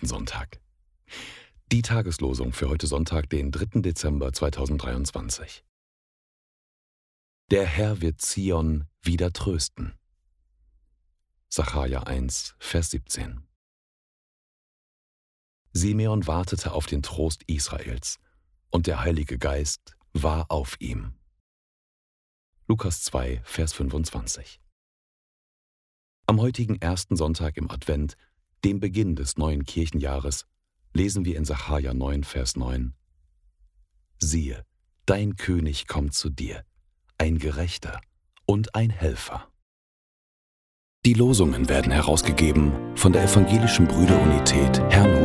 Sonntag. Die Tageslosung für heute Sonntag, den 3. Dezember 2023. Der Herr wird Zion wieder trösten. Sacharja 1, Vers 17. Simeon wartete auf den Trost Israels, und der Heilige Geist war auf ihm. Lukas 2, Vers 25. Am heutigen ersten Sonntag im Advent, dem Beginn des neuen Kirchenjahres, lesen wir in Sacharja 9, Vers 9: Siehe, dein König kommt zu dir, ein Gerechter und ein Helfer. Die Losungen werden herausgegeben von der Evangelischen Brüderunität Hermann